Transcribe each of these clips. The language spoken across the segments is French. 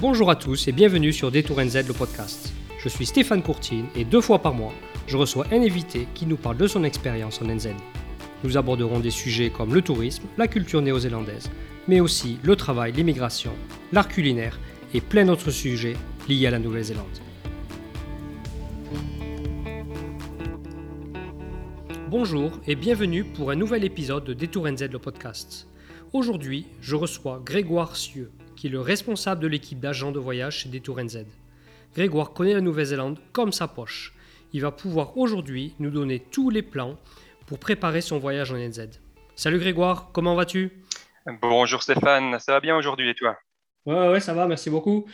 Bonjour à tous et bienvenue sur Détour NZ le podcast. Je suis Stéphane Courtine et deux fois par mois, je reçois un invité qui nous parle de son expérience en NZ. Nous aborderons des sujets comme le tourisme, la culture néo-zélandaise, mais aussi le travail, l'immigration, l'art culinaire et plein d'autres sujets liés à la Nouvelle-Zélande. Bonjour et bienvenue pour un nouvel épisode de Détour NZ le podcast. Aujourd'hui, je reçois Grégoire Sieux, qui est le responsable de l'équipe d'agents de voyage chez Détour NZ. Grégoire connaît la Nouvelle-Zélande comme sa poche. Il va pouvoir aujourd'hui nous donner tous les plans pour préparer son voyage en NZ. Salut Grégoire, comment vas-tu? Bonjour Stéphane, ça va bien aujourd'hui et toi? Ouais, ouais, ça va, merci beaucoup.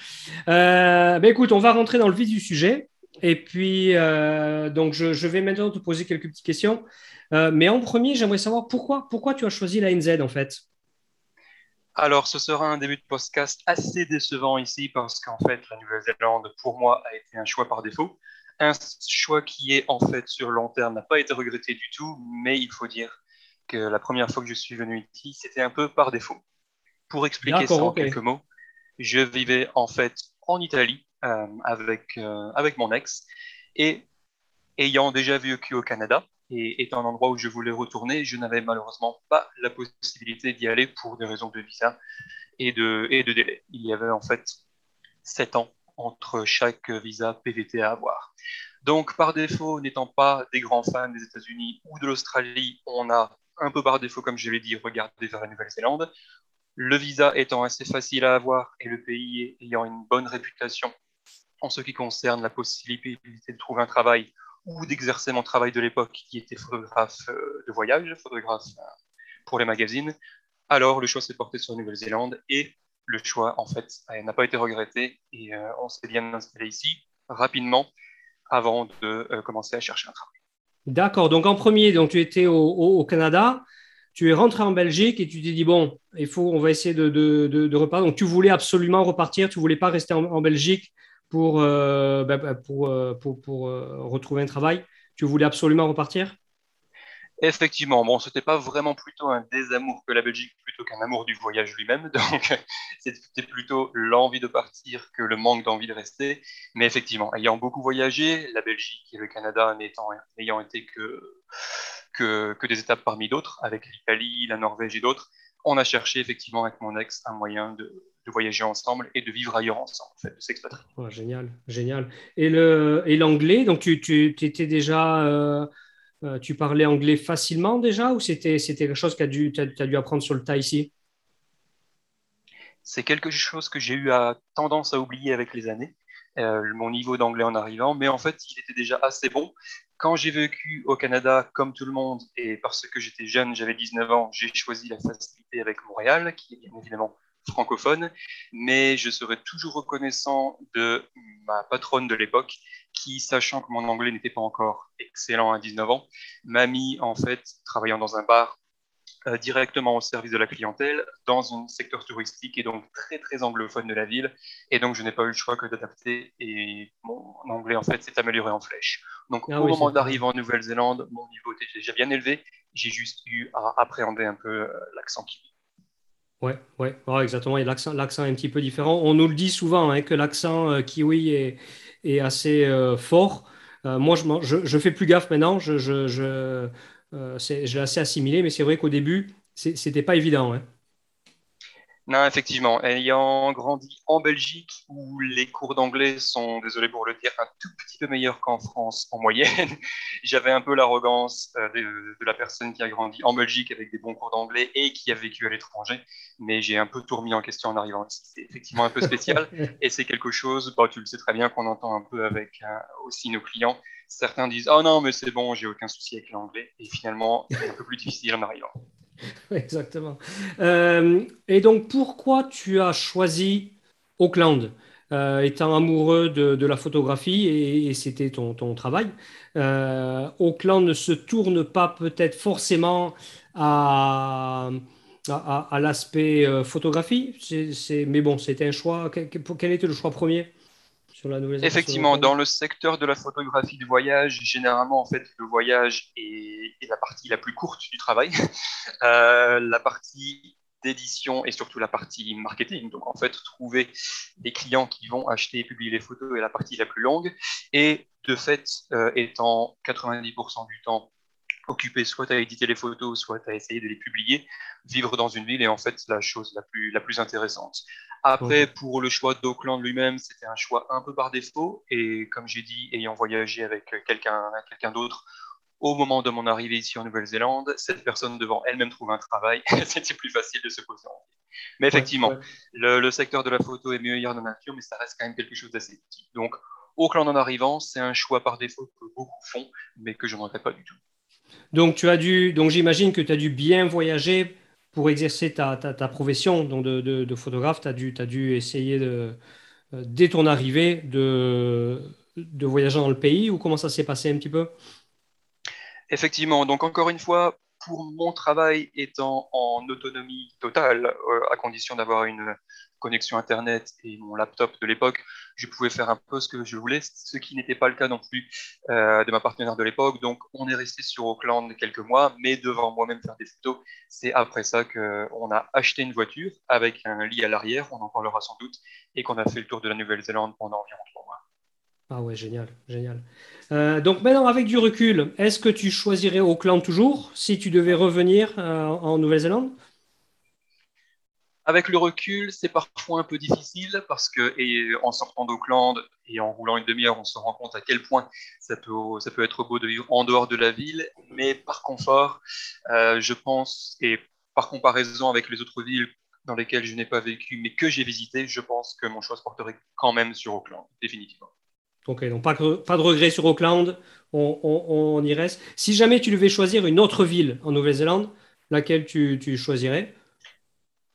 Euh, ben écoute, on va rentrer dans le vif du sujet. Et puis, euh, donc, je, je, vais maintenant te poser quelques petites questions. Euh, mais en premier, j'aimerais savoir pourquoi, pourquoi tu as choisi la NZ en fait? Alors, ce sera un début de podcast assez décevant ici parce qu'en fait, la Nouvelle-Zélande, pour moi, a été un choix par défaut. Un choix qui est en fait sur long terme n'a pas été regretté du tout, mais il faut dire que la première fois que je suis venu ici, c'était un peu par défaut. Pour expliquer ça en okay. quelques mots, je vivais en fait en Italie euh, avec, euh, avec mon ex. Et ayant déjà vécu au Canada, et étant un endroit où je voulais retourner, je n'avais malheureusement pas la possibilité d'y aller pour des raisons de visa et de, et de délai. Il y avait en fait sept ans entre chaque visa PVT à avoir. Donc, par défaut, n'étant pas des grands fans des États-Unis ou de l'Australie, on a un peu par défaut, comme je l'ai dit, regardé vers la Nouvelle-Zélande. Le visa étant assez facile à avoir et le pays ayant une bonne réputation en ce qui concerne la possibilité de trouver un travail ou d'exercer mon travail de l'époque qui était photographe de voyage, photographe pour les magazines, alors le choix s'est porté sur la Nouvelle-Zélande et le choix, en fait, n'a pas été regretté et euh, on s'est bien installé ici rapidement avant de euh, commencer à chercher un travail. D'accord, donc en premier, donc, tu étais au, Canada, tu es rentré en Belgique et tu t'es dit, bon, il faut, on va essayer de, de, de, repartir. Donc tu voulais absolument repartir, tu voulais pas rester en Belgique pour, euh, pour, pour, pour retrouver un travail Tu voulais absolument repartir? Effectivement, bon, c'était pas vraiment plutôt un désamour que la Belgique plutôt qu'un amour du voyage lui-même. Donc, c'était plutôt l'envie de partir que le manque d'envie de rester. Mais effectivement, ayant beaucoup voyagé, la Belgique et le Canada n'ayant été que, que des étapes parmi d'autres, avec l'Italie, la Norvège et d'autres, on a cherché effectivement avec mon ex un moyen de, de voyager ensemble et de vivre ailleurs ensemble, en fait, de s'expatrier. Oh, génial, génial. Et l'anglais, donc tu, tu étais déjà, euh, tu parlais anglais facilement déjà ou c'était quelque chose que tu as, as, dû apprendre sur le tas ici? C'est quelque chose que j'ai eu à, tendance à oublier avec les années, euh, mon niveau d'anglais en arrivant, mais en fait, il était déjà assez bon. Quand j'ai vécu au Canada, comme tout le monde, et parce que j'étais jeune, j'avais 19 ans, j'ai choisi la facilité avec Montréal, qui est bien évidemment francophone, mais je serai toujours reconnaissant de ma patronne de l'époque qui, sachant que mon anglais n'était pas encore excellent à 19 ans, m'a mis en fait, travaillant dans un bar, euh, directement au service de la clientèle dans un secteur touristique et donc très très anglophone de la ville. Et donc je n'ai pas eu le choix que d'adapter et mon anglais en fait s'est amélioré en flèche. Donc ah, au oui, moment d'arriver en Nouvelle-Zélande, mon niveau était déjà bien élevé. J'ai juste eu à appréhender un peu euh, l'accent qui Ouais, ouais, exactement. L'accent, l'accent est un petit peu différent. On nous le dit souvent hein, que l'accent euh, kiwi est, est assez euh, fort. Euh, moi, je, je, je, fais plus gaffe maintenant. Je, je, je l'ai assez assimilé, mais c'est vrai qu'au début, c'était pas évident. Hein. Non, effectivement. Ayant grandi en Belgique, où les cours d'anglais sont, désolé pour le dire, un tout petit peu meilleurs qu'en France en moyenne, j'avais un peu l'arrogance de, de, la personne qui a grandi en Belgique avec des bons cours d'anglais et qui a vécu à l'étranger. Mais j'ai un peu tout remis en question en arrivant ici. C'est effectivement un peu spécial et c'est quelque chose, bah, tu le sais très bien, qu'on entend un peu avec hein, aussi nos clients. Certains disent Oh non, mais c'est bon, j'ai aucun souci avec l'anglais. Et finalement, c'est un peu plus difficile en arrivant. Exactement. Euh, et donc, pourquoi tu as choisi Auckland euh, Étant amoureux de, de, la photographie et, et c'était ton, ton, travail, euh, Auckland ne se tourne pas peut-être forcément à, à, à l'aspect photographie, c est, c est, mais bon, c'était un choix. Quel, quel était le choix premier sur la Effectivement, dans le secteur de la photographie de voyage, généralement, en fait, le voyage est, est la partie la plus courte du travail. Euh, la partie d'édition et surtout la partie marketing. Donc en fait, trouver des clients qui vont acheter et publier les photos est la partie la plus longue. Et de fait, euh, étant 90% du temps occupé soit à éditer les photos, soit à essayer de les publier, vivre dans une ville est en fait la chose la plus, la plus intéressante. Après, pour le choix d'Auckland lui-même, c'était un choix un peu par défaut. Et comme j'ai dit, ayant voyagé avec quelqu'un quelqu'un d'autre, au moment de mon arrivée ici en Nouvelle-Zélande, cette personne devant elle-même trouver un travail, c'était plus facile de se poser en ville. Mais effectivement, Le, secteur de la photo est mieux hier dans la nature, mais ça reste quand même quelque chose d'assez petit. Donc, Auckland en arrivant, c'est un choix par défaut que beaucoup font, mais que je ne regrette pas du tout. Donc, tu as dû, donc j'imagine que tu as dû bien voyager pour exercer ta, ta, profession donc de, de, photographe. Tu as dû, as dû essayer de, euh, dès ton arrivée de, de voyager dans le pays ou comment ça s'est passé un petit peu? Effectivement, donc encore une fois, pour mon travail étant en autonomie totale, euh, à condition d'avoir une connexion Internet et mon laptop de l'époque, je pouvais faire un peu ce que je voulais, ce qui n'était pas le cas non plus euh, de ma partenaire de l'époque. Donc, on est resté sur Auckland quelques mois, mais devant moi-même faire des photos. C'est après ça qu'on a acheté une voiture avec un lit à l'arrière, on en parlera sans doute, et qu'on a fait le tour de la Nouvelle-Zélande pendant environ trois mois. Ah ouais, génial, génial. Euh, donc maintenant, avec du recul, est-ce que tu choisirais Auckland toujours si tu devais revenir euh, en Nouvelle-Zélande? Avec le recul, c'est parfois un peu difficile parce que en sortant d'Auckland et en roulant une demi-heure, on se rend compte à quel point ça peut, ça peut être beau de vivre en dehors de la ville. Mais par confort, euh, je pense, et par comparaison avec les autres villes dans lesquelles je n'ai pas vécu mais que j'ai visité, je pense que mon choix se porterait quand même sur Auckland, définitivement. Donc pas, pas de regret sur Auckland, on, y reste. Si jamais tu devais choisir une autre ville en Nouvelle-Zélande, laquelle tu, choisirais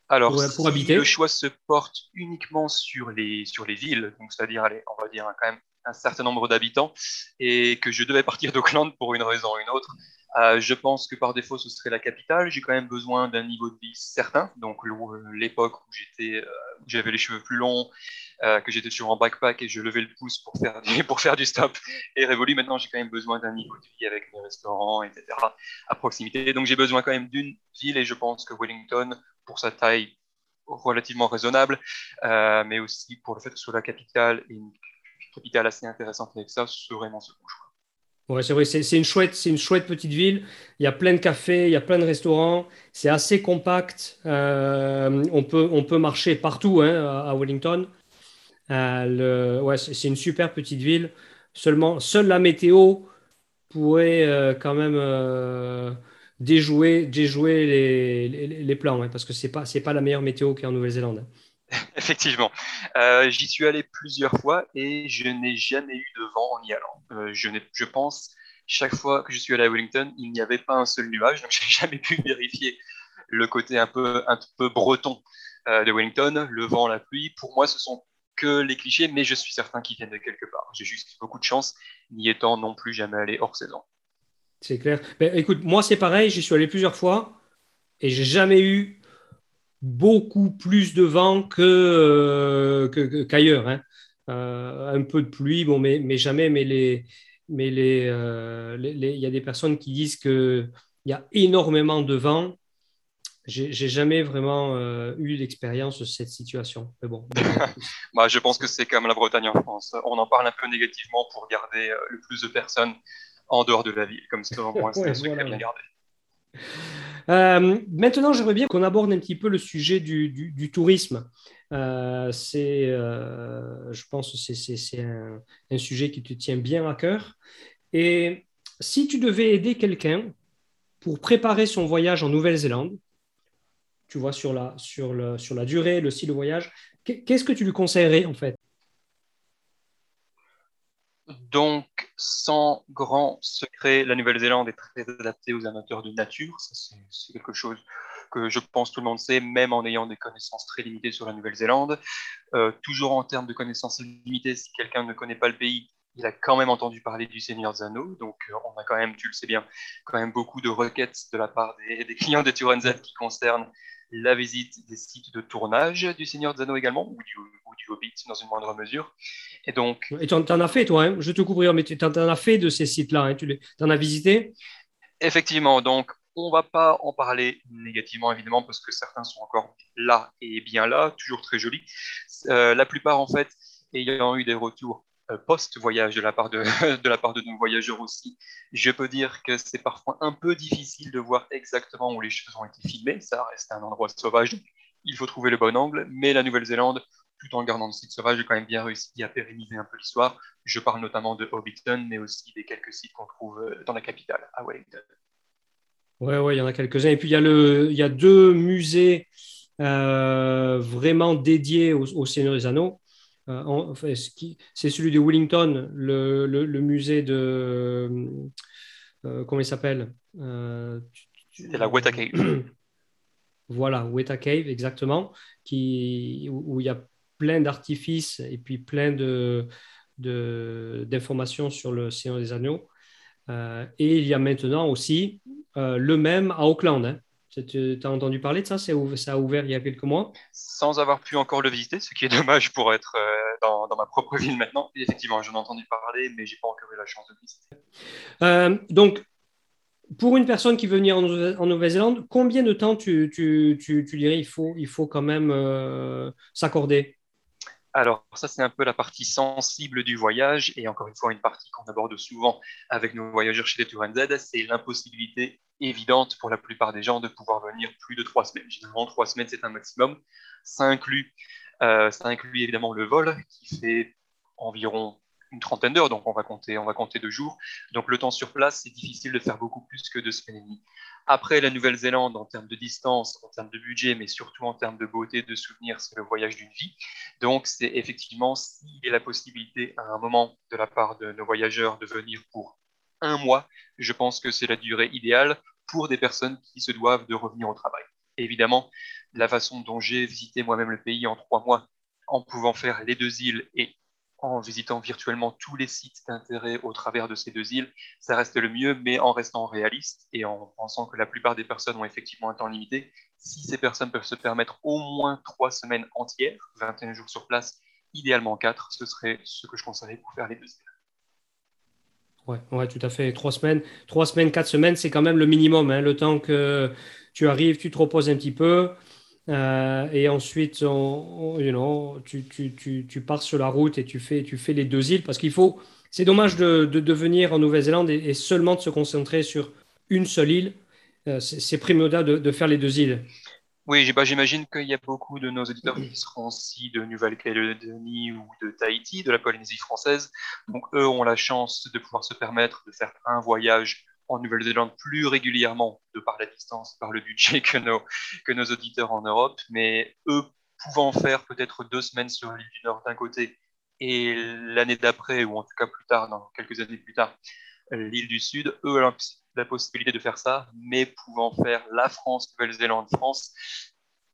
alors, pour, habiter? le choix se porte uniquement sur les, sur les villes, donc c'est-à-dire, on va dire quand même un certain nombre d'habitants, et que je devais partir d'Auckland pour une raison ou une autre, euh, je pense que par défaut, ce serait la capitale. J'ai quand même besoin d'un niveau de vie certain. Donc, l'époque où j'étais, euh, j'avais les cheveux plus longs, euh, que j'étais sur un backpack et je levais le pouce pour faire du, pour faire du stop et révolu. Maintenant, j'ai quand même besoin d'un niveau de vie avec mes restaurants, etc. à proximité. Donc, j'ai besoin quand même d'une ville et je pense que Wellington, pour sa taille relativement raisonnable, mais aussi pour le fait que ce soit la capitale et une capitale assez intéressante avec ça, serait mon second choix. Ouais, c'est vrai, c'est une, chouette, une chouette petite ville. Il y a plein de cafés, il y a plein de restaurants. C'est assez compact. Euh, on, peut, on peut marcher partout hein, à, Wellington. Euh, ouais, c'est une super petite ville. Seulement, seule la météo pourrait euh, quand même déjouer, déjouer les, les, plans, hein, parce que ce n'est pas, pas la meilleure météo qu'en Nouvelle-Zélande. Hein. Effectivement. Euh, j'y suis allé plusieurs fois et je n'ai jamais eu de vent en y allant. Euh, je, je pense, chaque fois que je suis allé à Wellington, il n'y avait pas un seul nuage, donc j'ai jamais pu vérifier le côté un peu, un peu breton euh, de Wellington, le vent, la pluie. Pour moi, ce sont que les clichés, mais je suis certain qu'ils viennent de quelque part. J'ai juste beaucoup de chance, n'y étant non plus jamais allé hors saison. C'est clair. Ben, écoute, moi c'est pareil, j'y suis allé plusieurs fois et j'ai jamais eu beaucoup plus de vent que, euh, qu'ailleurs. Hein. Euh, un peu de pluie, bon, mais, mais jamais. Mais les, mais euh, les, il y a des personnes qui disent qu'il y a énormément de vent. J'ai, jamais vraiment eu l'expérience de cette situation. Mais bon. bah, je pense que c'est comme la Bretagne en France. On en parle un peu négativement pour garder le plus de personnes en dehors de la ville. Comme ça, au moins, c'est un secret bien gardé. Euh, maintenant, j'aimerais bien qu'on aborde un petit peu le sujet du, tourisme. Euh, c'est, euh, je pense que c'est un, sujet qui te tient bien à cœur. Et si tu devais aider quelqu'un pour préparer son voyage en Nouvelle-Zélande, tu vois, sur la, sur, sur la durée, le style de voyage, qu'est-ce que tu lui conseillerais en fait? Donc, sans grand secret, la Nouvelle-Zélande est très adaptée aux amateurs de nature. c'est quelque chose que je pense tout le monde sait, même en ayant des connaissances très limitées sur la Nouvelle-Zélande. Euh, toujours en termes de connaissances limitées, si quelqu'un ne connaît pas le pays, il a quand même entendu parler du Seigneur Anneaux. Donc, euh, on a quand même, tu le sais bien, quand même beaucoup de requêtes de la part des, clients de Turenzel qui concernent la visite des sites de tournage du Seigneur Anneaux également, ou du, Hobbit dans une moindre mesure. Et donc. Et tu en, as fait, toi, hein je te couvrir, mais tu en, as fait de ces sites-là, hein tu en as visité? Effectivement, donc On ne va pas en parler négativement, évidemment, parce que certains sont encore là et bien là, toujours très jolis. Euh, la plupart, en fait, ayant eu des retours post-voyage de, la part de, de la part de nos voyageurs aussi, je peux dire que c'est parfois un peu difficile de voir exactement où les choses ont été filmées. Ça reste un endroit sauvage, il faut trouver le bon angle, mais la Nouvelle-Zélande, tout en gardant le site sauvage, a quand même bien réussi à pérenniser un peu l'histoire. Je parle notamment de Hobbiton, mais aussi des quelques sites qu'on trouve euh, dans la capitale, à Wellington. Oui, ouais, il y en a quelques-uns. Et puis, il y a, le, il y a deux musées euh, vraiment dédiés au, au, Seigneur des Anneaux. Euh, c'est celui de Wellington, le, le, musée de. Euh, comment il s'appelle euh, C'est la Weta Cave. voilà, Weta Cave, exactement, qui, où, il y a plein d'artifices et puis plein de, d'informations sur le Seigneur des Anneaux. et il y a maintenant aussi le même à Auckland. Hein. Tu as entendu parler de ça? Ça a ouvert il y a quelques mois? Sans avoir pu encore le visiter, ce qui est dommage pour être euh, dans, dans, ma propre ville maintenant. effectivement, j'en ai entendu parler, mais j'ai pas encore eu la chance de le visiter. Euh, donc, pour une personne qui veut venir en, Nouvelle-Zélande, combien de temps tu, tu, tu, tu, dirais il faut, il faut quand même euh, s'accorder? Alors, ça, c'est un peu la partie sensible du voyage, et encore une fois, une partie qu'on aborde souvent avec nos voyageurs chez les Tour Z, c'est l'impossibilité évidente pour la plupart des gens de pouvoir venir plus de trois semaines. Généralement, trois semaines, c'est un maximum. Ça inclut, euh, ça inclut évidemment le vol, qui fait environ une trentaine d'heures, donc on va compter, on va compter deux jours. Donc le temps sur place, c'est difficile de faire beaucoup plus que deux semaines et demie. Après, la Nouvelle-Zélande, en termes de distance, en termes de budget, mais surtout en termes de beauté, de souvenirs, c'est le voyage d'une vie. Donc, c'est effectivement, s'il y a la possibilité à un moment de la part de nos voyageurs de venir pour un mois, je pense que c'est la durée idéale pour des personnes qui se doivent de revenir au travail. évidemment, la façon dont j'ai visité moi-même le pays en trois mois, en pouvant faire les deux îles et en visitant virtuellement tous les sites d'intérêt au travers de ces deux îles, ça reste le mieux, mais en restant réaliste et en pensant que la plupart des personnes ont effectivement un temps limité. Si ces personnes peuvent se permettre au moins trois semaines entières, 21 jours sur place, idéalement quatre, ce serait ce que je conseillerais pour faire les deux îles. Ouais, ouais, tout à fait. Trois semaines, trois semaines, quatre semaines, c'est quand même le minimum. Hein. Le temps que tu arrives, tu te reposes un petit peu. Euh, et ensuite, on, you know, tu, pars sur la route et tu fais, les deux îles parce qu'il faut. C'est dommage de, venir en Nouvelle-Zélande et, seulement de se concentrer sur une seule île. Euh, c'est primordial de, faire les deux îles. Oui, bah, j'imagine qu'il y a beaucoup de nos auditeurs qui seront aussi de Nouvelle-Calédonie ou de Tahiti, de la Polynésie française. Donc, eux ont la chance de pouvoir se permettre de faire un voyage en Nouvelle-Zélande plus régulièrement, de par la distance, par le budget que nos, que nos auditeurs en Europe, mais eux pouvant faire peut-être deux semaines sur l'île du Nord d'un côté et l'année d'après, ou en tout cas plus tard, dans quelques années plus tard, l'île du Sud, eux ont la possibilité de faire ça, mais pouvant faire la France, Nouvelle-Zélande, France,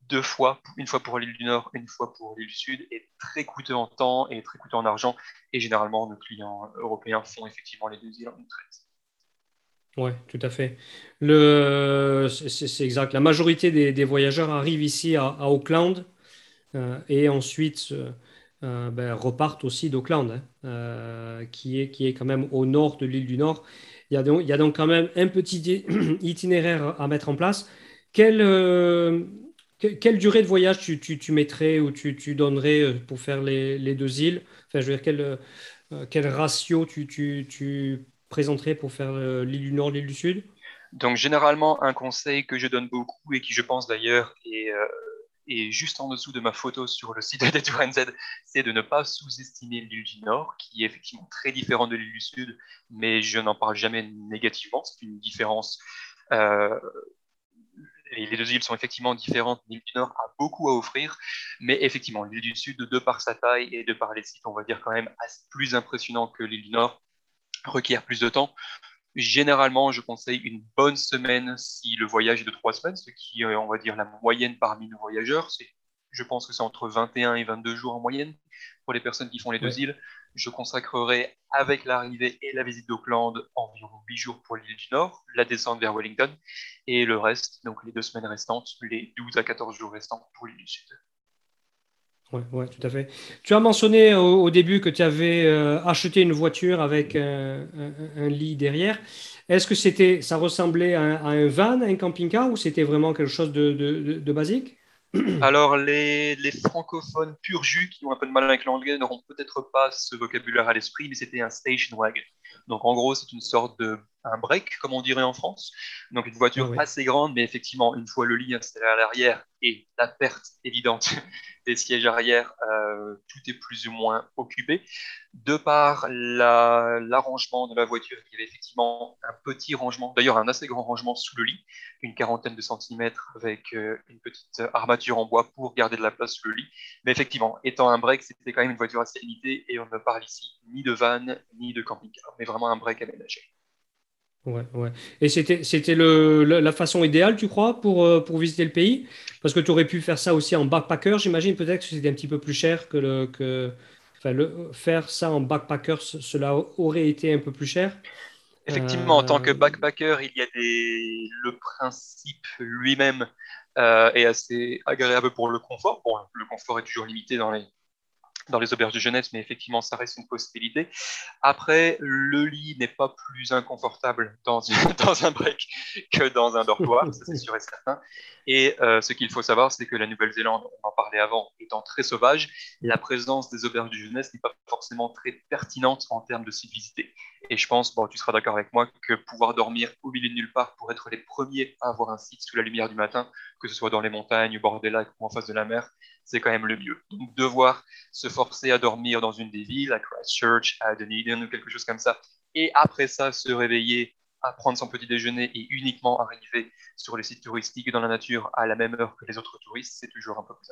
deux fois, une fois pour l'île du Nord, une fois pour l'île du Sud, est très coûteux en temps et très coûteux en argent. Et généralement, nos clients européens font effectivement les deux îles en une traite. Oui, tout à fait. Le, c'est, exact. La majorité des, voyageurs arrivent ici à, Auckland euh, et ensuite euh, euh, ben, repartent aussi d'Auckland, hein, qui, est, qui est quand même au nord de l'île du Nord. Il y, a donc, il y a donc quand même un petit itinéraire à mettre en place. Quelle, quelle durée de voyage tu, tu, tu mettrais ou tu, tu, donnerais pour faire les, les, deux îles? Enfin, je veux dire, quel, quel ratio tu présenterais pour faire euh, l'île du Nord, l'île du Sud? Donc, généralement, un conseil que je donne beaucoup et qui, je pense d'ailleurs, est, euh, juste en dessous de ma photo sur le site de Tour NZ, c'est de ne pas sous-estimer l'île du Nord, qui est effectivement très différente de l'île du Sud, mais je n'en parle jamais négativement. C'est une différence. Euh, les deux îles sont effectivement différentes. L'île du Nord a beaucoup à offrir, mais effectivement, l'île du Sud, de par sa taille et de par les sites, on va dire quand même plus impressionnant que l'île du Nord, requiert plus de temps. Généralement, je conseille une bonne semaine si le voyage est de trois semaines, ce qui est, on va dire, la moyenne parmi nos voyageurs. Je pense que c'est entre 21 et 22 jours en moyenne pour les personnes qui font les deux îles. Je consacrerai avec l'arrivée et la visite d'Auckland environ 8 jours pour l'île du Nord, la descente vers Wellington, et le reste, donc les deux semaines restantes, les 12 à 14 jours restants pour l'île du Sud. Oui, ouais, tout à fait. Tu as mentionné au, début que tu avais euh, acheté une voiture avec un, lit derrière. Est-ce que c'était, ça ressemblait à un, van, un camping-car, ou c'était vraiment quelque chose de, de basique? Alors, les, francophones pur jus qui ont un peu de mal avec l'anglais n'auront peut-être pas ce vocabulaire à l'esprit, mais c'était un station wagon. Donc, en gros, c'est une sorte de un break, comme on dirait en France. Donc, une voiture ah assez grande, mais effectivement, une fois le lit installé à l'arrière et la perte évidente des sièges arrière, euh, tout est plus ou moins occupé. De par l'arrangement de la voiture, il y avait effectivement un petit rangement, d'ailleurs un assez grand rangement sous le lit, une quarantaine de centimètres avec euh, une petite armature en bois pour garder de la place sous le lit. Mais effectivement, étant un break, c'était quand même une voiture assez limitée et on ne parle ici ni de van ni de camping-car, mais vraiment un break aménagé. Ouais, ouais. Et c'était, c'était le, la façon idéale, tu crois, pour, euh, pour visiter le pays? Parce que tu aurais pu faire ça aussi en backpacker, j'imagine peut-être que c'était un petit peu plus cher que le. Que, enfin, le, faire ça en backpacker, cela aurait été un peu plus cher? Effectivement, en tant que euh, backpacker, il y a des... le principe lui-même euh, est assez agréable pour le confort. Bon, le confort est toujours limité dans les, dans les auberges de jeunesse, mais effectivement, ça reste une possibilité. Après, le lit n'est pas plus inconfortable dans, un break que dans un dortoir, ça c'est sûr et certain. Et euh, ce qu'il faut savoir, c'est que la Nouvelle-Zélande, on en parlait avant, étant très sauvage, la présence des auberges de jeunesse n'est pas forcément très pertinente en termes de civilisité. Et je pense, bon, tu seras d'accord avec moi, que pouvoir dormir au milieu de nulle part pour être les premiers à avoir un site sous la lumière du matin, que ce soit dans les montagnes, au bord des lacs ou en face de la mer, c'est quand même le mieux. Donc devoir se forcer à dormir dans une des villes, à Christchurch, à Dunedin ou quelque chose comme ça, et après ça se réveiller, à prendre son petit déjeuner et uniquement arriver sur les sites touristiques dans la nature à la même heure que les autres touristes, c'est toujours un peu plus.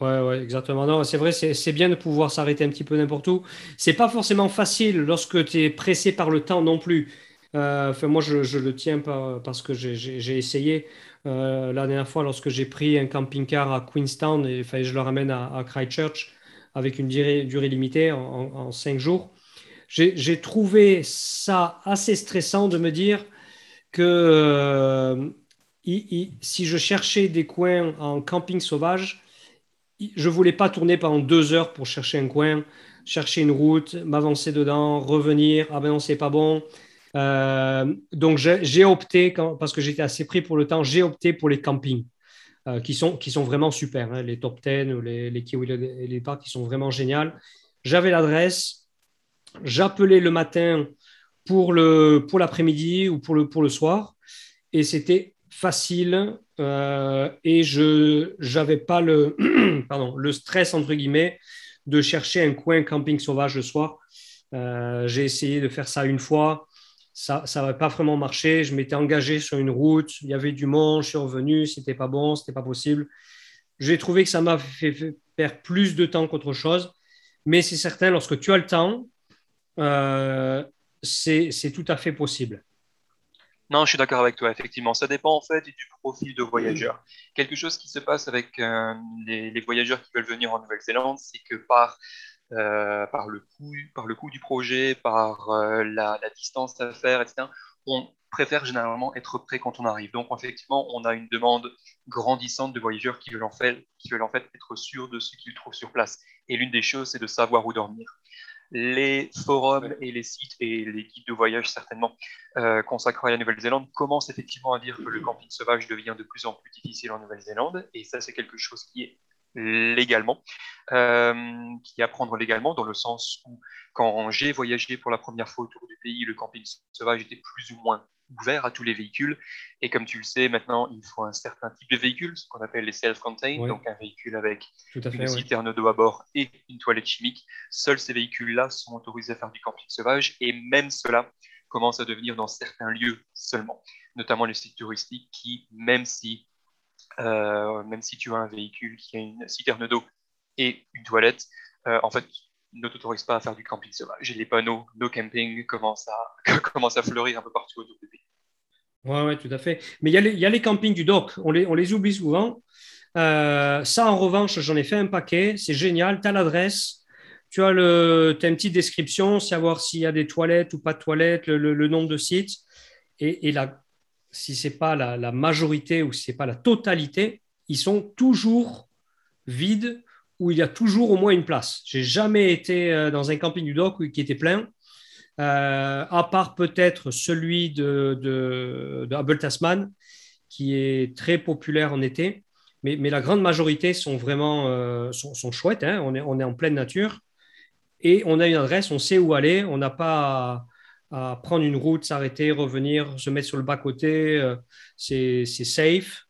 Ouais, ouais, exactement. Non, c'est vrai, c'est bien de pouvoir s'arrêter un petit peu n'importe où. C'est pas forcément facile lorsque tu es pressé par le temps non plus. Euh, enfin, moi, je, le tiens parce que j'ai essayé. Euh, la dernière fois, lorsque j'ai pris un camping-car à Queenstown, et je le ramène à, Christchurch avec une durée, limitée en, cinq jours, j'ai trouvé ça assez stressant de me dire que euh, si je cherchais des coins en camping sauvage, je voulais pas tourner pendant deux heures pour chercher un coin, chercher une route, m'avancer dedans, revenir. Ah ben non, c'est pas bon. Euh, donc j'ai opté, parce que j'étais assez pris pour le temps, j'ai opté pour les campings. Euh, qui, sont, qui sont vraiment super, hein, les top 10 ou les, les Kiwi et les parcs qui sont vraiment géniaux. J'avais l'adresse, j'appelais le matin pour l'après-midi ou pour le, pour le soir, et c'était facile euh, et je n'avais pas le, pardon, le stress, entre guillemets, de chercher un coin camping sauvage le soir. j'ai essayé de faire ça une fois ça n'avait pas vraiment marché. Je m'étais engagé sur une route, il y avait du monde, je suis revenu, c'était pas bon, c'était pas possible. J'ai trouvé que ça m'a fait perdre plus de temps qu'autre chose. Mais c'est certain, lorsque tu as le temps, euh, c'est tout à fait possible. Non, je suis d'accord avec toi, effectivement. Ça dépend en fait du profil de voyageur. Quelque chose qui se passe avec euh, les, les, voyageurs qui veulent venir en Nouvelle-Zélande, c'est que par euh, par, le coût, du projet, par euh, la, distance à faire, etc., on préfère généralement être prêt quand on arrive. Donc, effectivement, on a une demande grandissante de voyageurs qui veulent en fait, qui veulent en fait être sûrs de ce qu'ils trouvent sur place. Et l'une des choses, c'est de savoir où dormir. Les forums et les sites et les guides de voyage, certainement, euh, consacrés à la Nouvelle-Zélande, commencent effectivement à dire que le camping sauvage devient de plus en plus difficile en Nouvelle-Zélande. Et ça, c'est quelque chose qui est légalement, euh, qui est à prendre légalement dans le sens où quand j'ai voyagé pour la première fois autour du pays, le camping sauvage était plus ou moins ouvert à tous les véhicules. Et comme tu le sais, maintenant, il faut un certain type de véhicule, ce qu'on appelle les self-contained, donc un véhicule avec une citerne d'eau à bord et une toilette chimique. Seuls ces véhicules-là sont autorisés à faire du camping sauvage et même cela commence à devenir dans certains lieux seulement, notamment les sites touristiques qui, même si euh, même si tu as un véhicule qui a une citerne d'eau et une toilette, euh, en fait, ne t'autorise pas à faire du camping sauvage. les panneaux no camping commencent à, commencent à fleurir un peu partout autour du pays. Oui, ouais, tout à fait. Mais il y, a les campings du dock, on les, oublie souvent. Euh, ça, en revanche, j'en ai fait un paquet, c'est génial. Tu as l'adresse, tu as, le, as une petite description, savoir s'il y a des toilettes ou pas de toilettes, le, nombre de sites. Et la si ce n'est pas la, majorité ou si ce n'est pas la totalité, ils sont toujours vides où il y a toujours au moins une place. J'ai jamais été euh, dans un camping du dock qui était plein, euh, à part peut-être celui de, de, Tasman, qui est très populaire en été. Mais, mais la grande majorité sont vraiment euh, sont, chouettes. Hein. On, est, on est en pleine nature et on a une adresse, on sait où aller. On n'a pas à, prendre une route, s'arrêter, revenir, se mettre sur le bas-côté. c'est safe.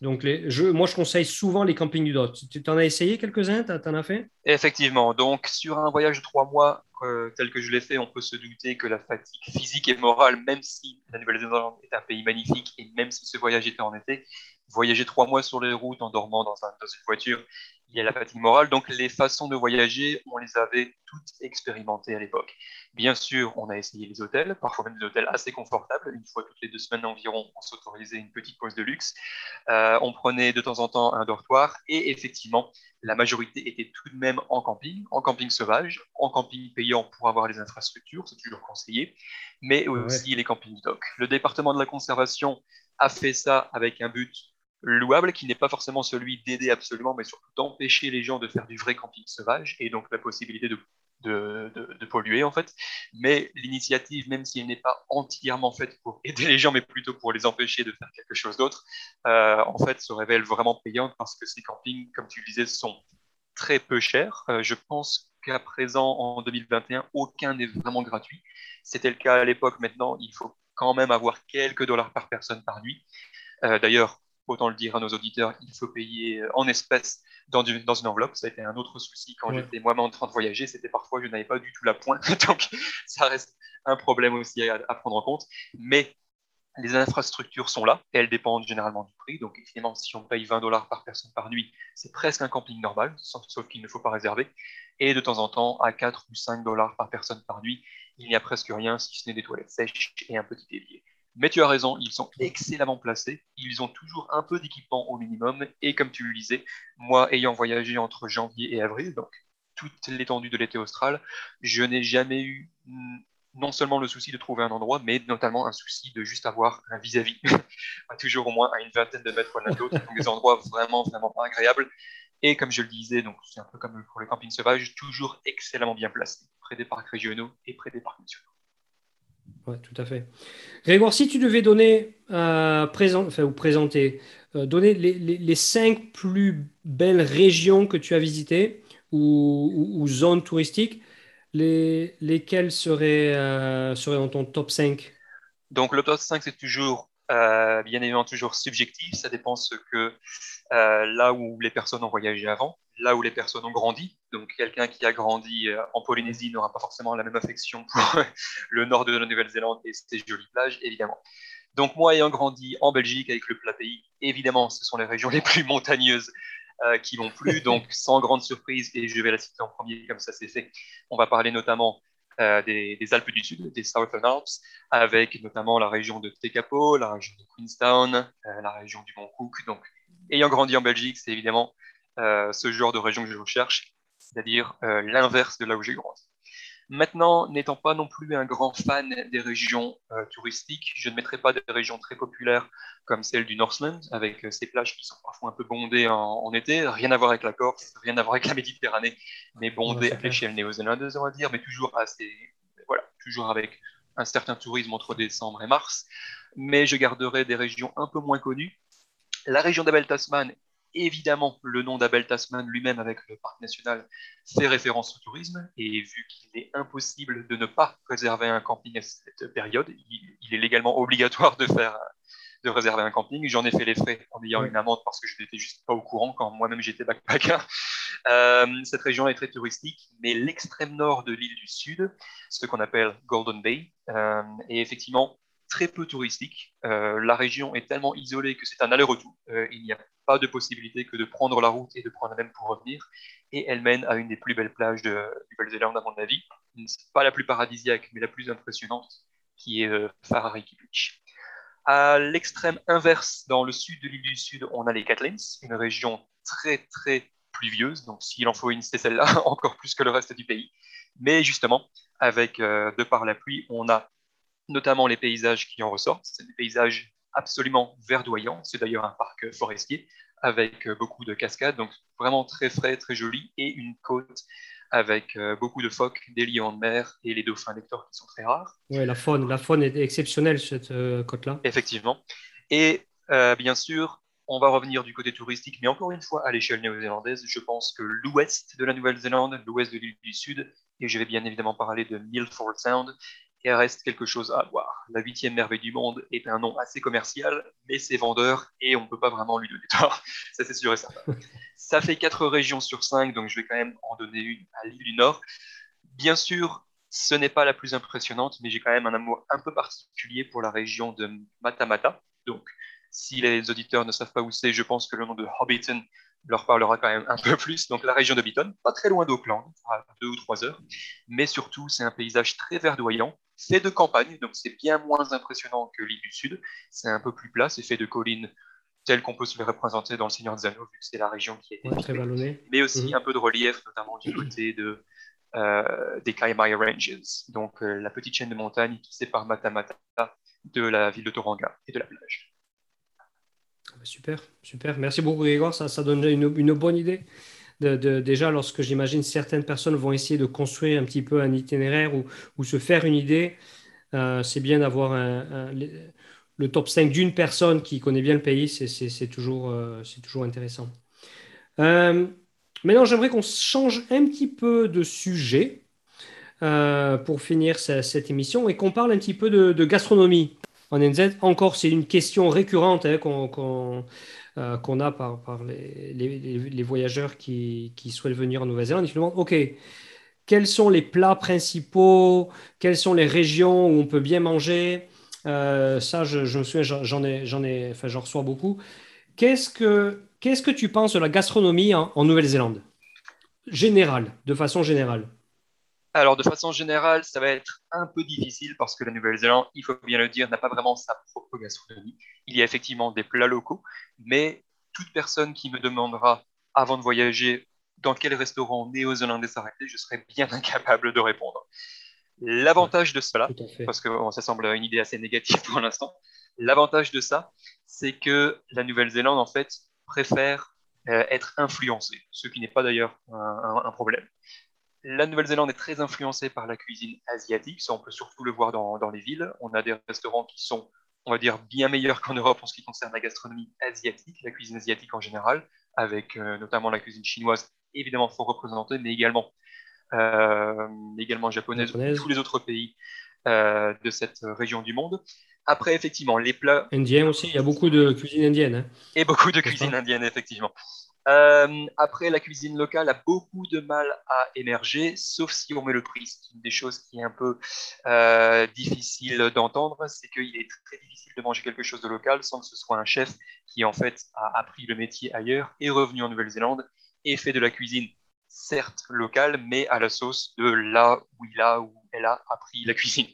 Donc, moi, je conseille souvent les campings du Dot. Tu en as essayé quelques-uns? Tu en as fait? Effectivement. Donc, sur un voyage de trois mois euh, tel que je l'ai fait, on peut se douter que la fatigue physique et morale, même si la Nouvelle-Zélande est un pays magnifique et même si ce voyage était en été, voyager trois mois sur les routes en dormant dans une voiture il y a la fatigue morale. Donc les façons de voyager, on les avait toutes expérimentées à l'époque. Bien sûr, on a essayé les hôtels, parfois même des hôtels assez confortables. Une fois toutes les deux semaines environ, on s'autorisait une petite pause de luxe. Euh, on prenait de temps en temps un dortoir et effectivement, la majorité était tout de même en camping, en camping sauvage, en camping payant pour avoir les infrastructures, c'est toujours conseillé, mais aussi les campings doc. Le département de la conservation a fait ça avec un but louable qui n'est pas forcément celui d'aider absolument, mais surtout d'empêcher les gens de faire du vrai camping sauvage et donc la possibilité de, polluer en fait. Mais l'initiative, même si elle n'est pas entièrement faite pour aider les gens, mais plutôt pour les empêcher de faire quelque chose d'autre, euh, en fait se révèle vraiment payante parce que ces campings, comme tu le disais, sont très peu chers. Euh, je pense qu'à présent, en 2021, aucun n'est vraiment gratuit. C'était le cas à l'époque. Maintenant, il faut quand même avoir quelques dollars par personne par nuit. Euh, d'ailleurs, autant le dire à nos auditeurs, il faut payer euh, en espèces dans, dans une enveloppe. Ça a été un autre souci quand j'étais moi-même en train de voyager. C'était parfois, je n'avais pas du tout la pointe. Donc, ça reste un problème aussi à, prendre en compte. Mais les infrastructures sont là. Elles dépendent généralement du prix. Donc, évidemment, si on paye 20 dollars par personne par nuit, c'est presque un camping normal, sauf, qu'il ne faut pas réserver. Et de temps en temps, à 4 ou 5 dollars par personne par nuit, il n'y a presque rien si ce n'est des toilettes sèches et un petit évier. Mais tu as raison, ils sont excellemment placés. Ils ont toujours un peu d'équipement au minimum. Et comme tu le disais, moi ayant voyagé entre janvier et avril, donc toute l'étendue de l'été austral, je n'ai jamais eu non seulement le souci de trouver un endroit, mais notamment un souci de juste avoir un vis-à-vis. toujours au moins à une vingtaine de mètres l'un de l'autre. Donc des endroits vraiment, vraiment pas agréables. Et comme je le disais, donc c'est un peu comme pour le camping sauvage, toujours excellemment bien placés, près des parcs régionaux et près des parcs nationaux. Oui, tout à fait. Grégoire, si tu devais donner, euh, ou présenter, euh, donner les, cinq plus belles régions que tu as visitées ou, zones touristiques, lesquelles seraient, euh, seraient dans ton top 5 Donc le top 5, c'est toujours, bien évidemment, toujours subjectif. Ça dépend ce que là où les personnes ont voyagé avant là où les personnes ont grandi. Donc, quelqu'un qui a grandi euh, en Polynésie n'aura pas forcément la même affection pour le nord de la Nouvelle-Zélande et ses jolies plages, évidemment. Donc, moi ayant grandi en Belgique avec le plat pays, évidemment, ce sont les régions les plus montagneuses euh, qui m'ont plu. Donc, sans grande surprise, et je vais la citer en premier comme ça c'est fait, on va parler notamment euh, des, Alpes du Sud, des Southern Alps, avec notamment la région de Tekapo, la région de Queenstown, la région du Mont Cook. Donc, ayant grandi en Belgique, c'est évidemment ce genre de région que je recherche, c'est-à-dire euh, l'inverse de là où j'ai grandi. Maintenant, n'étant pas non plus un grand fan des régions euh, touristiques, je ne mettrai pas des régions très populaires comme celle du Northland, avec ces plages qui sont parfois un peu bondées en, été, rien à voir avec la Corse, rien à voir avec la Méditerranée, mais bondées à l'échelle néo-zélandaise, on va dire, mais toujours assez, voilà, toujours avec un certain tourisme entre décembre et mars. Mais je garderai des régions un peu moins connues. La région d'Abel Tasman Évidemment, le nom d'Abel Tasman lui-même avec le parc national fait référence au tourisme et vu qu'il est impossible de ne pas réserver un camping à cette période, il, est légalement obligatoire de faire de réserver un camping. J'en ai fait les frais en ayant une amende parce que je n'étais juste pas au courant quand moi-même j'étais backpacker. Euh, cette région est très touristique, mais l'extrême nord de l'île du Sud, ce qu'on appelle Golden Bay, euh, est effectivement très peu touristique. Euh, la région est tellement isolée que c'est un aller-retour. il n'y a pas de possibilité que de prendre la route et de prendre la même pour revenir. Et elle mène à une des plus belles plages de Nouvelle-Zélande, à mon avis. Pas la plus paradisiaque, mais la plus impressionnante, qui est euh, Beach. À l'extrême inverse, dans le sud de l'île du Sud, on a les Catlins, une région très très pluvieuse. Donc, s'il en faut une, c'est celle-là, encore plus que le reste du pays. Mais justement, avec euh, de par la pluie, on a notamment les paysages qui en ressortent. C'est des paysages absolument verdoyant. C'est d'ailleurs un parc forestier avec beaucoup de cascades, donc vraiment très frais, très joli, et une côte avec beaucoup de phoques, des lions de mer et les dauphins lecteurs qui sont très rares. Oui, la faune, la faune est exceptionnelle, cette côte-là. Effectivement. Et bien sûr, on va revenir du côté touristique, mais encore une fois, à l'échelle néo-zélandaise, je pense que l'ouest de la Nouvelle-Zélande, l'ouest de l'île du Sud, et je vais bien évidemment parler de Milford Sound, et reste quelque chose à voir. La huitième merveille du monde est un nom assez commercial, mais c'est vendeur et on ne peut pas vraiment lui donner tort. Ça, c'est sûr et certain. Ça fait quatre régions sur cinq, donc je vais quand même en donner une à l'île du Nord. Bien sûr, ce n'est pas la plus impressionnante, mais j'ai quand même un amour un peu particulier pour la région de Matamata. Donc, si les auditeurs ne savent pas où c'est, je pense que le nom de Hobbiton leur parlera quand même un peu plus. Donc la région de Beaton, pas très loin d'Auckland, à deux ou trois heures, mais surtout c'est un paysage très verdoyant, fait de campagne, donc c'est bien moins impressionnant que l'île du Sud. C'est un peu plus plat, c'est fait de collines telles qu'on peut se les représenter dans le Seigneur des Anneaux, vu que c'est la région qui est très vallonnée. Mais aussi mhm. un peu de relief, notamment du côté de, euh, des Kaimai Ranges, donc euh, la petite chaîne de montagne qui sépare Matamata de la ville de Toranga et de la plage. Ah bah super, super. Merci beaucoup, Grégoire. Ça, donne une, une bonne idée. Déjà, lorsque j'imagine certaines personnes vont essayer de construire un petit peu un itinéraire ou, se faire une idée, euh, c'est bien d'avoir le top 5 d'une personne qui connaît bien le pays. C'est toujours, euh, toujours intéressant. Euh, maintenant, j'aimerais qu'on change un petit peu de sujet pour finir cette, émission et qu'on parle un petit peu de gastronomie en NZ. Encore, c'est une question récurrente hein, euh, qu'on a par, les, voyageurs qui, souhaitent venir en Nouvelle-Zélande. Ils se demandent, OK, quels sont les plats principaux? Quelles sont les régions où on peut bien manger? Euh, Ça, je, me souviens, j'en ai, j'en ai, enfin, j'en reçois beaucoup. Qu'est-ce que, qu'est-ce que tu penses de la gastronomie en Nouvelle-Zélande? Générale, de façon générale. Alors, de façon générale, ça va être un peu difficile parce que la Nouvelle-Zélande, il faut bien le dire, n'a pas vraiment sa propre gastronomie. Il y a effectivement des plats locaux, mais toute personne qui me demandera avant de voyager dans quel restaurant néo-zélandais s'arrêter, je serai bien incapable de répondre. L'avantage de cela, parce que ça semble une idée assez négative pour l'instant, l'avantage de ça, c'est que la Nouvelle-Zélande, en fait, préfère euh, être influencée, ce qui n'est pas d'ailleurs un problème. La Nouvelle-Zélande est très influencée par la cuisine asiatique, ça on peut surtout le voir dans, les villes. On a des restaurants qui sont, on va dire, bien meilleurs qu'en Europe en ce qui concerne la gastronomie asiatique, la cuisine asiatique en général, avec euh, notamment la cuisine chinoise, évidemment fort représentée, mais également, euh, également japonaise, tous les autres pays euh, de cette région du monde. Après, effectivement, les plats... Indiens aussi, il y a beaucoup de cuisine indienne. Hein. Et beaucoup de cuisine indienne, effectivement. Euh, après, la cuisine locale a beaucoup de mal à émerger, sauf si on met le prix. C'est une des choses qui est un peu euh, difficile d'entendre, c'est qu'il est très difficile de manger quelque chose de local sans que ce soit un chef qui, en fait, a appris le métier ailleurs, est revenu en Nouvelle-Zélande et fait de la cuisine, certes locale, mais à la sauce de là où il a, où elle a appris la cuisine.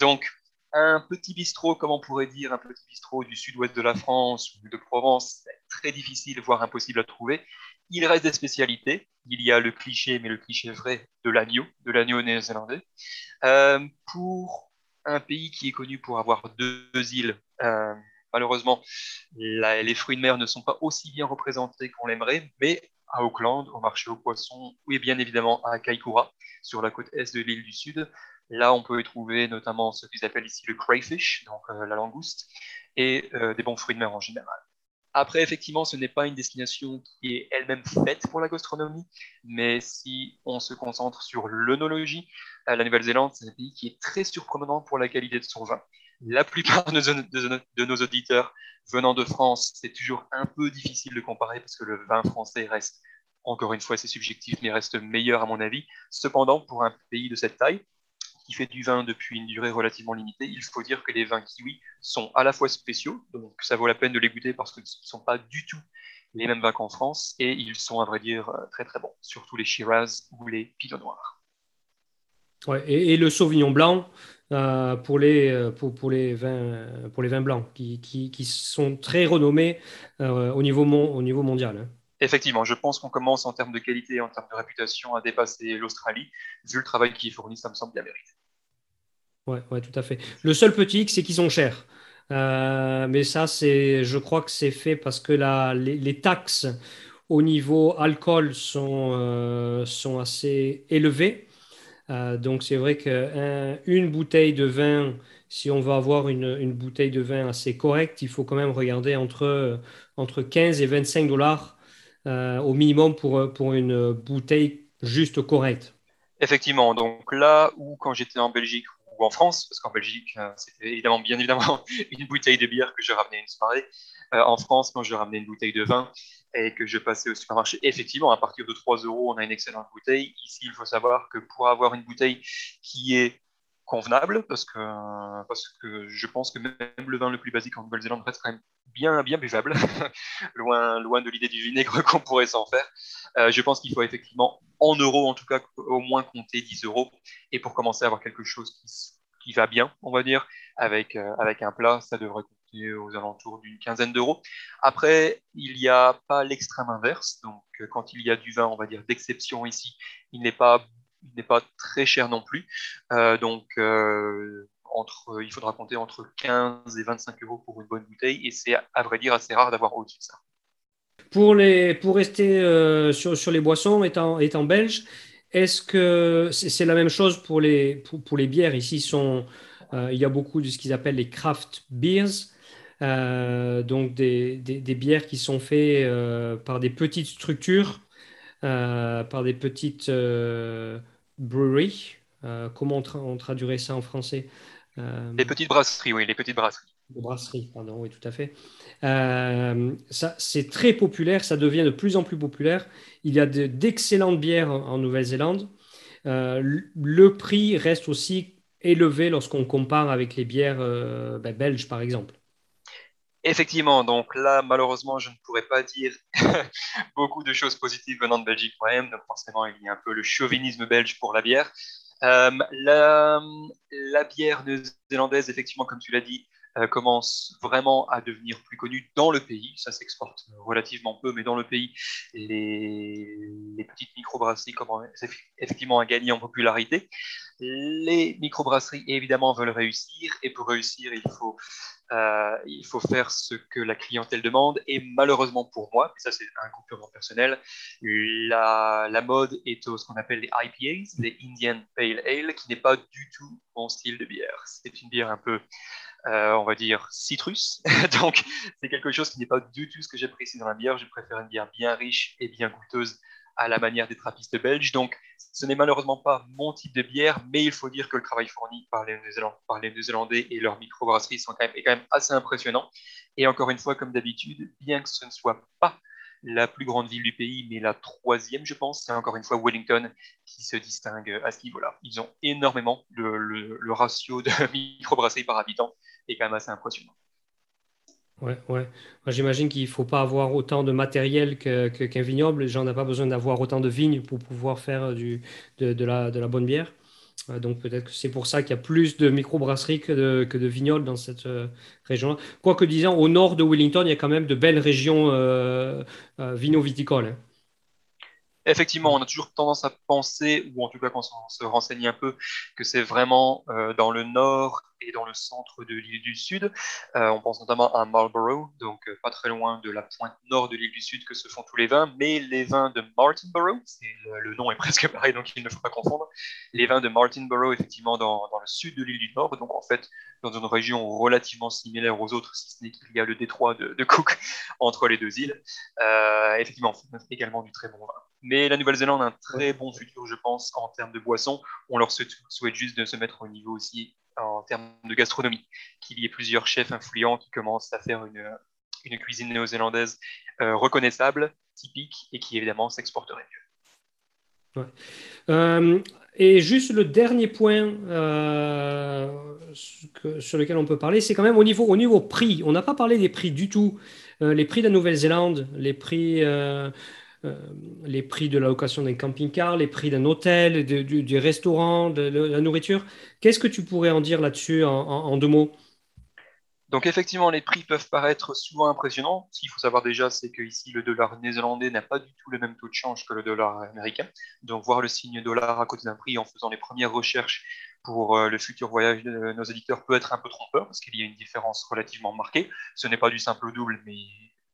Donc, un petit bistrot, comme on pourrait dire, un petit bistrot du sud-ouest de la France ou de Provence, très difficile, voire impossible à trouver. Il reste des spécialités. Il y a le cliché, mais le cliché vrai, de l'agneau, de l'agneau néo-zélandais. Euh, pour un pays qui est connu pour avoir deux, îles, euh, malheureusement, les fruits de mer ne sont pas aussi bien représentés qu'on l'aimerait, mais à Auckland, au marché aux poissons, et bien évidemment à Kaikoura, sur la côte est de l'île du Sud, Là, on peut y trouver notamment ce qu'ils appellent ici le crayfish, donc euh, la langouste, et euh, des bons fruits de mer en général. Après, effectivement, ce n'est pas une destination qui est elle-même faite pour la gastronomie, mais si on se concentre sur l'œnologie, euh, la Nouvelle-Zélande, c'est un pays qui est très surprenant pour la qualité de son vin. La plupart de nos auditeurs venant de France, c'est toujours un peu difficile de comparer parce que le vin français reste, encore une fois, c'est subjectif, mais reste meilleur à mon avis. Cependant, pour un pays de cette taille, qui fait du vin depuis une durée relativement limitée, il faut dire que les vins kiwi sont à la fois spéciaux, donc ça vaut la peine de les goûter parce qu'ils ne sont pas du tout les mêmes vins qu'en France, et ils sont à vrai dire très très bons, surtout les Shiraz ou les Pinot Noirs. Ouais, et, le Sauvignon blanc euh, pour, les, euh, pour, les vins, pour les vins blancs, qui, qui, sont très renommés euh, au, niveau au niveau mondial. Hein. Effectivement, je pense qu'on commence en termes de qualité en termes de réputation à dépasser l'Australie. Vu le travail qui est fourni, ça me semble bien mérité. Ouais, ouais, tout à fait. Le seul petit c'est qu'ils sont chers. mais ça, c'est, je crois que c'est fait parce que la, les, taxes au niveau alcool sont, sont assez élevées. donc c'est vrai qu'une bouteille de vin, si on veut avoir une, une, bouteille de vin assez correcte, il faut quand même regarder entre, entre 15 et 25 dollars au minimum pour, pour une bouteille juste correcte. Effectivement, donc là où quand j'étais en Belgique ou en France, parce qu'en Belgique, euh, c'était évidemment, bien évidemment, une bouteille de bière que je ramenais une soirée. Euh, en France, quand je ramenais une bouteille de vin et que je passais au supermarché, effectivement, à partir de 3 euros, on a une excellente bouteille. Ici, il faut savoir que pour avoir une bouteille qui est convenable, parce que, parce que je pense que même le vin le plus basique en Nouvelle-Zélande reste quand même bien, bien buvable, loin, loin de l'idée du vinaigre qu'on pourrait s'en faire. Euh, je pense qu'il faut effectivement, en euros en tout cas, au moins compter 10 euros. Et pour commencer à avoir quelque chose qui, va bien, on va dire, avec, euh, avec un plat, ça devrait compter aux alentours d'une quinzaine d'euros. Après, il n'y a pas l'extrême inverse. Donc, euh, quand il y a du vin, on va dire, d'exception ici, il n'est pas, n'est pas très cher non plus. donc, entre, il faudra compter entre 15 et 25 euros pour une bonne bouteille. Et c'est, à vrai dire, assez rare d'avoir au-dessus de ça. Pour, les, pour rester euh, sur, sur, les boissons, étant, étant belge, est-ce que c'est la même chose pour les, pour, les bières? Ici, sont, euh, il y a beaucoup de ce qu'ils appellent les craft beers, euh, donc des, des, des, bières qui sont faites par des petites structures, par des petites breweries. comment on, traduirait ça en français Les petites brasseries, oui, les petites brasseries. Les brasseries, pardon, oui, tout à fait. Euh, ça, c'est très populaire, ça devient de plus en plus populaire. Il y a d'excellentes bières en, Nouvelle-Zélande. Euh, le prix reste aussi élevé lorsqu'on compare avec les bières euh, ben, belges, par exemple. Effectivement, donc là, malheureusement, je ne pourrais pas dire beaucoup de choses positives venant de Belgique quand même. Donc forcément, il y a un peu le chauvinisme belge pour la bière. la, la, bière néo-zélandaise, effectivement, comme tu l'as dit, euh, commence vraiment à devenir plus connu dans le pays. Ça s'exporte relativement peu, mais dans le pays, les, petites microbrasseries commencent effectivement à gagner en popularité. Les microbrasseries, évidemment, veulent réussir, et pour réussir, il faut, euh, il faut faire ce que la clientèle demande. Et malheureusement pour moi, ça c'est un coup purement personnel, la, la mode est au ce qu'on appelle les IPAs, les Indian Pale Ale, qui n'est pas du tout mon style de bière. C'est une bière un peu euh, on va dire, citrus. Donc, c'est quelque chose qui n'est pas du tout ce que j'apprécie dans la bière. Je préfère une bière bien riche et bien goûteuse à la manière des trappistes belges. Donc, ce n'est malheureusement pas mon type de bière, mais il faut dire que le travail fourni par les, Néo-Zélandais et leurs microbrasseries sont quand même, est quand même assez impressionnant. Et encore une fois, comme d'habitude, bien que ce ne soit pas la plus grande ville du pays, mais la troisième, je pense. C'est encore une fois Wellington qui se distingue à ce niveau-là. Ils ont énormément le, ratio de microbrasserie par habitant est quand même assez impressionnant. Ouais, ouais. J'imagine qu'il ne faut pas avoir autant de matériel qu'un vignoble. Les gens n'ont pas besoin d'avoir autant de vignes pour pouvoir faire du, de, la, de la bonne bière. Euh, donc peut-être que c'est pour ça qu'il y a plus de microbrasseries que de, que de vignoles dans cette euh, région-là. Quoique disant, au nord de Wellington, il y a quand même de belles régions euh, euh vino-viticoles. Hein. Effectivement, on a toujours tendance à penser, ou en tout cas quand on se renseigne un peu, que c'est vraiment dans le nord et dans le centre de l'île du Sud. Euh, on pense notamment à Marlborough, donc euh, pas très loin de la pointe nord de l'île du Sud que se font tous les vins, mais les vins de Martinborough, le, nom est presque pareil, donc il ne faut pas confondre, les vins de Martinborough, effectivement, dans, le sud de l'île du Nord, donc en fait, dans une région relativement similaire aux autres, si ce n'est qu'il y a le détroit de, Cook entre les deux îles. Euh, effectivement, également du très bon vin. Mais la Nouvelle-Zélande a un très bon futur, je pense, en termes de boissons. On leur souhaite juste de se mettre au niveau aussi en termes de gastronomie, qu'il y ait plusieurs chefs influents qui commencent à faire une, une cuisine néo-zélandaise euh, reconnaissable, typique, et qui évidemment s'exporterait mieux. Euh, et juste le dernier point euh, sur lequel on peut parler, c'est quand même au niveau, au niveau prix. On n'a pas parlé des prix du tout. les prix de la Nouvelle-Zélande, les prix les prix de la location d'un camping-car, les prix d'un hôtel, du, restaurant, de, la nourriture. Qu'est-ce que tu pourrais en dire là-dessus en, deux mots? Donc effectivement, les prix peuvent paraître souvent impressionnants. Ce qu'il faut savoir déjà, c'est qu'ici, le dollar néerlandais n'a pas du tout le même taux de change que le dollar américain. Donc voir le signe dollar à côté d'un prix en faisant les premières recherches pour euh, le futur voyage de nos éditeurs peut être un peu trompeur parce qu'il y a une différence relativement marquée. Ce n'est pas du simple au double, mais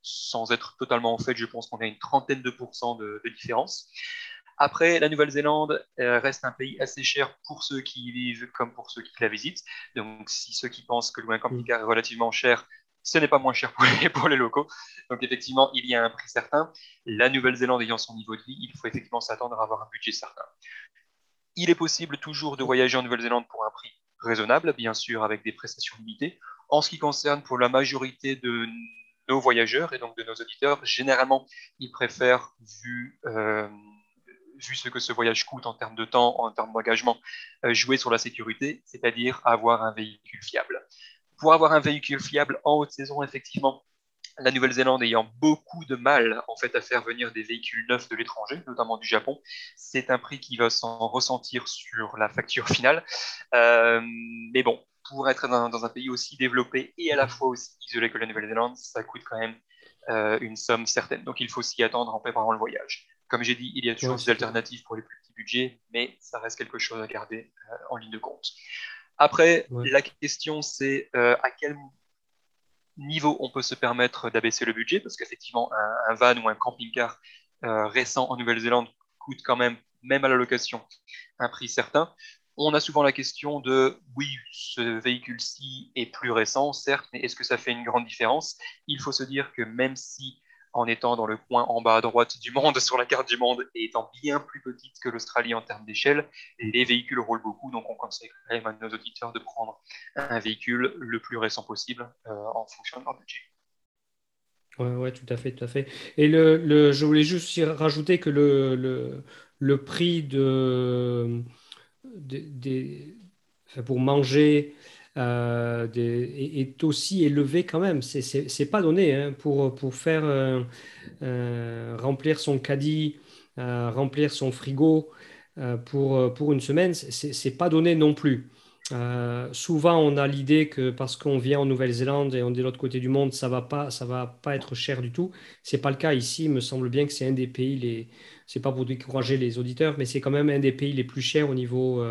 sans être totalement en fait, je pense qu'on a une trentaine de pourcents de, de différence. Après, la Nouvelle-Zélande euh, reste un pays assez cher pour ceux qui y vivent comme pour ceux qui la visitent. Donc, si ceux qui pensent que louer un camping-car est relativement cher, ce n'est pas moins cher pour les, pour les, locaux. Donc, effectivement, il y a un prix certain. La Nouvelle-Zélande ayant son niveau de vie, il faut effectivement s'attendre à avoir un budget certain. Il est possible toujours de voyager en Nouvelle-Zélande pour un prix raisonnable, bien sûr, avec des prestations limitées. En ce qui concerne pour la majorité de nos voyageurs et donc de nos auditeurs, généralement, ils préfèrent, vu euh, vu ce que ce voyage coûte en termes de temps, en termes d'engagement, euh, jouer sur la sécurité, c'est-à-dire avoir un véhicule fiable. Pour avoir un véhicule fiable en haute saison, effectivement, la Nouvelle-Zélande ayant beaucoup de mal en fait à faire venir des véhicules neufs de l'étranger, notamment du Japon, c'est un prix qui va s'en ressentir sur la facture finale. Euh, mais bon, pour être dans, un pays aussi développé et à la fois aussi isolé que la Nouvelle-Zélande, ça coûte quand même euh, une somme certaine. Donc il faut s'y attendre en préparant le voyage. Comme j'ai dit, il y a toujours des alternatives pour les plus petits budgets, mais ça reste quelque chose à garder euh, en ligne de compte. Après, la question, c'est euh, à quel niveau on peut se permettre d'abaisser le budget, parce qu'effectivement, un, van ou un camping-car récent en Nouvelle-Zélande coûte quand même, même à la location, un prix certain. On a souvent la question de, oui, ce véhicule-ci est plus récent, certes, mais est-ce que ça fait une grande différence? Il faut se dire que même si en étant dans le coin en bas à droite du monde sur la carte du monde et étant bien plus petite que l'Australie en termes d'échelle, les véhicules roulent beaucoup, donc on conseille quand même à nos auditeurs de prendre un véhicule le plus récent possible euh, en fonction de leur budget. Oui, ouais, tout à fait, tout à fait. Et le, je voulais juste rajouter que le, prix de, pour manger euh, est, aussi élevé quand même. C'est pas donné hein, pour, pour faire euh, euh, remplir son caddie, remplir son frigo pour, pour une semaine, c'est pas donné non plus. Souvent, on a l'idée que parce qu'on vient en Nouvelle-Zélande et on est de l'autre côté du monde, ça va pas, ça va pas être cher du tout. C'est pas le cas ici. Il me semble bien que c'est un des pays les, c'est pas pour décourager les auditeurs, mais c'est quand même un des pays les plus chers au niveau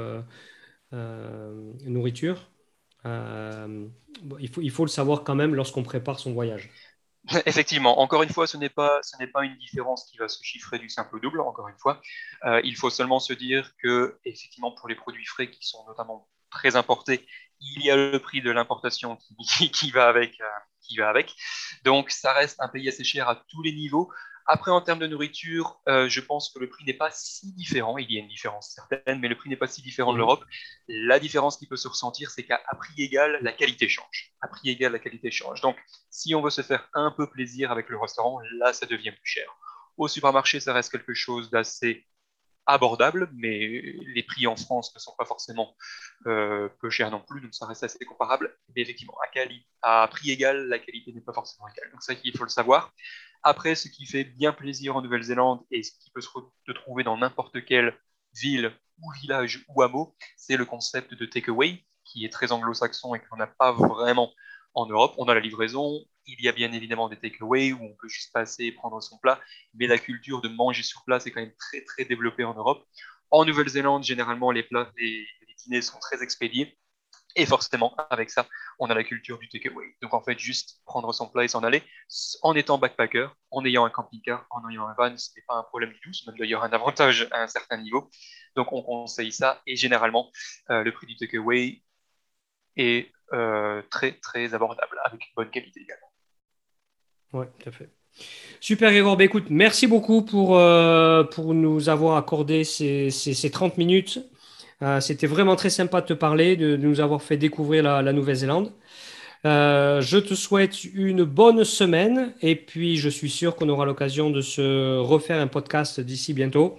nourriture. Euh, il, faut, il faut le savoir quand même lorsqu'on prépare son voyage. Effectivement, encore une fois, ce n'est pas, ce n'est pas une différence qui va se chiffrer du simple au double, encore une fois. Euh, il faut seulement se dire que, effectivement, pour les produits frais qui sont notamment très importés, il y a le prix de l'importation qui, qui, va avec, euh, qui va avec. Donc, ça reste un pays assez cher à tous les niveaux. Après, en termes de nourriture, euh, je pense que le prix n'est pas si différent. Il y a une différence certaine, mais le prix n'est pas si différent de l'Europe. La différence qui peut se ressentir, c'est qu'à prix égal, la qualité change. À prix égal, la qualité change. Donc, si on veut se faire un peu plaisir avec le restaurant, là, ça devient plus cher. Au supermarché, ça reste quelque chose d'assez abordable, mais les prix en France ne sont pas forcément euh, peu chers non plus, donc ça reste assez comparable. Mais effectivement, à, à prix égal, la qualité n'est pas forcément égale. Donc ça, il faut le savoir. Après, ce qui fait bien plaisir en Nouvelle-Zélande et ce qui peut se trouver dans n'importe quelle ville ou village ou hameau, c'est le concept de takeaway, qui est très anglo-saxon et qu'on n'a pas vraiment en Europe. On a la livraison, il y a bien évidemment des takeaway où on peut juste passer et prendre son plat, mais la culture de manger sur place est quand même très très développée en Europe. En Nouvelle-Zélande, généralement, les plats, les, les dîners sont très expédiés. Et forcément, avec ça, on a la culture du takeaway. Donc en fait, juste prendre son plat et s'en aller, en étant backpacker, en ayant un camping-car, en ayant un van, ce n'est pas un problème du tout, c'est même d'ailleurs un avantage à un certain niveau. Donc on conseille ça, et généralement, euh, le prix du takeaway est euh, très très abordable, avec une bonne qualité également. Oui, tout à fait. Super Grégoire, bah, écoute, merci beaucoup pour, euh, pour nous avoir accordé ces, ces, ces 30 minutes euh, c'était vraiment très sympa de te parler, de, nous avoir fait découvrir la, Nouvelle-Zélande. Euh, je te souhaite une bonne semaine et puis je suis sûr qu'on aura l'occasion de se refaire un podcast d'ici bientôt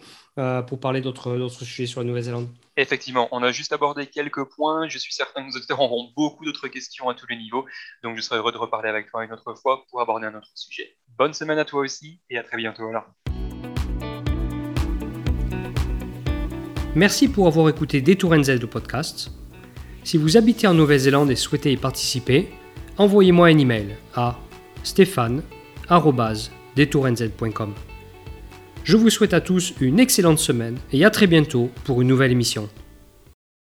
pour parler d'autres sujets sur la Nouvelle-Zélande. Effectivement, on a juste abordé quelques points. Je suis certain que nos auditeurs auront beaucoup d'autres questions à tous les niveaux. Donc je serai heureux de reparler avec toi une autre fois pour aborder un autre sujet. Bonne semaine à toi aussi et à très bientôt alors. Merci pour avoir écouté Détour NZ le podcast. Si vous habitez en Nouvelle-Zélande et souhaitez y participer, envoyez-moi un email à stéphane.detourenz.com. Je vous souhaite à tous une excellente semaine et à très bientôt pour une nouvelle émission.